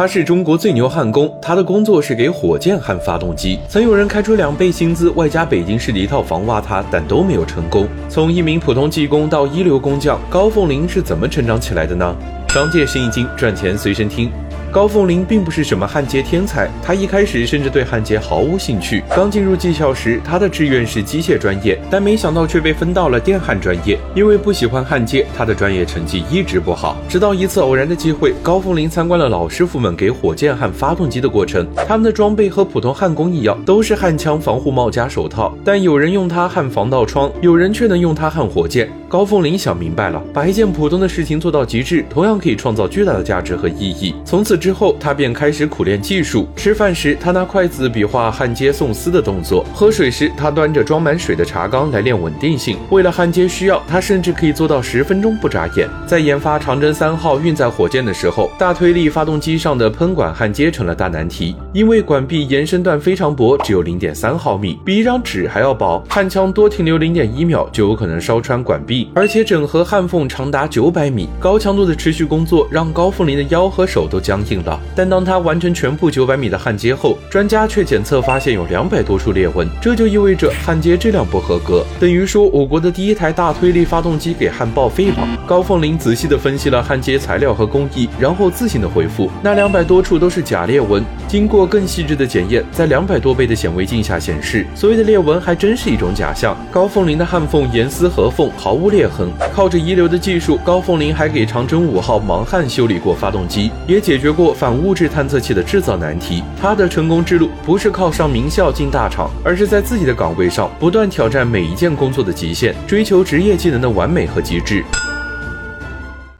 他是中国最牛焊工，他的工作是给火箭焊发动机。曾有人开出两倍薪资，外加北京市的一套房挖他，但都没有成功。从一名普通技工到一流工匠，高凤林是怎么成长起来的呢？商界生意经，赚钱随身听。高凤林并不是什么焊接天才，他一开始甚至对焊接毫无兴趣。刚进入技校时，他的志愿是机械专业，但没想到却被分到了电焊专业。因为不喜欢焊接，他的专业成绩一直不好。直到一次偶然的机会，高凤林参观了老师傅们给火箭焊发动机的过程。他们的装备和普通焊工一样，都是焊枪、防护帽加手套。但有人用它焊防盗窗，有人却能用它焊火箭。高凤林想明白了，把一件普通的事情做到极致，同样可以创造巨大的价值和意义。从此之后，他便开始苦练技术。吃饭时，他拿筷子比划焊接送丝的动作；喝水时，他端着装满水的茶缸来练稳定性。为了焊接需要，他甚至可以做到十分钟不眨眼。在研发长征三号运载火箭的时候，大推力发动机上的喷管焊接成了大难题，因为管壁延伸段非常薄，只有零点三毫米，比一张纸还要薄。焊枪多停留零点一秒，就有可能烧穿管壁。而且整合焊缝长达九百米，高强度的持续工作让高凤林的腰和手都僵硬了。但当他完成全部九百米的焊接后，专家却检测发现有两百多处裂纹，这就意味着焊接质量不合格，等于说我国的第一台大推力发动机给焊报废了。高凤林仔细地分析了焊接材料和工艺，然后自信地回复：那两百多处都是假裂纹，经过更细致的检验，在两百多倍的显微镜下显示，所谓的裂纹还真是一种假象。高凤林的焊缝严丝合缝，毫无。裂痕，靠着遗留的技术，高凤林还给长征五号盲焊修理过发动机，也解决过反物质探测器的制造难题。他的成功之路不是靠上名校进大厂，而是在自己的岗位上不断挑战每一件工作的极限，追求职业技能的完美和极致。